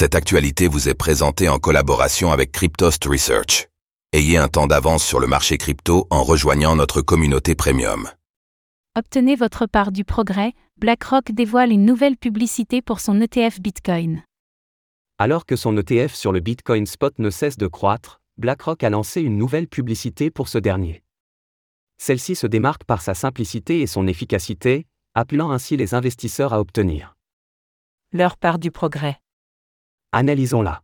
Cette actualité vous est présentée en collaboration avec Cryptost Research. Ayez un temps d'avance sur le marché crypto en rejoignant notre communauté premium. Obtenez votre part du progrès, BlackRock dévoile une nouvelle publicité pour son ETF Bitcoin. Alors que son ETF sur le Bitcoin Spot ne cesse de croître, BlackRock a lancé une nouvelle publicité pour ce dernier. Celle-ci se démarque par sa simplicité et son efficacité, appelant ainsi les investisseurs à obtenir leur part du progrès. Analysons-la.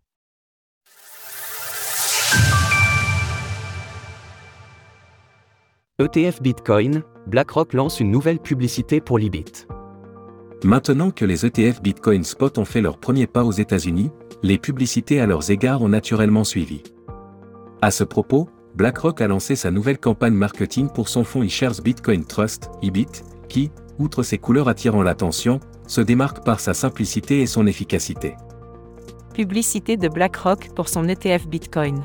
ETF Bitcoin, BlackRock lance une nouvelle publicité pour l'IBIT. Maintenant que les ETF Bitcoin Spot ont fait leur premier pas aux États-Unis, les publicités à leurs égards ont naturellement suivi. À ce propos, BlackRock a lancé sa nouvelle campagne marketing pour son fonds eShares Bitcoin Trust, IBIT, qui, outre ses couleurs attirant l'attention, se démarque par sa simplicité et son efficacité. Publicité de BlackRock pour son ETF Bitcoin.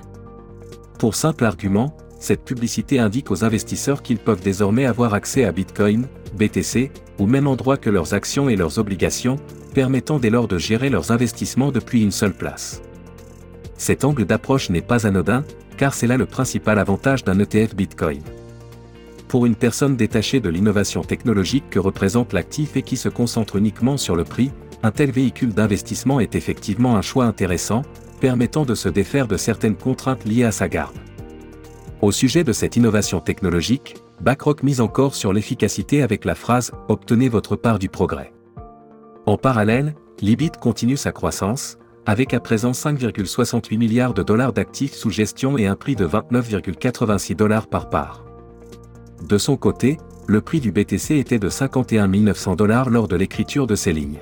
Pour simple argument, cette publicité indique aux investisseurs qu'ils peuvent désormais avoir accès à Bitcoin, BTC, au même endroit que leurs actions et leurs obligations, permettant dès lors de gérer leurs investissements depuis une seule place. Cet angle d'approche n'est pas anodin, car c'est là le principal avantage d'un ETF Bitcoin. Pour une personne détachée de l'innovation technologique que représente l'actif et qui se concentre uniquement sur le prix, un tel véhicule d'investissement est effectivement un choix intéressant, permettant de se défaire de certaines contraintes liées à sa garde. Au sujet de cette innovation technologique, BlackRock mise encore sur l'efficacité avec la phrase Obtenez votre part du progrès. En parallèle, l'IBIT continue sa croissance, avec à présent 5,68 milliards de dollars d'actifs sous gestion et un prix de 29,86 dollars par part. De son côté, le prix du BTC était de 51 900 dollars lors de l'écriture de ces lignes.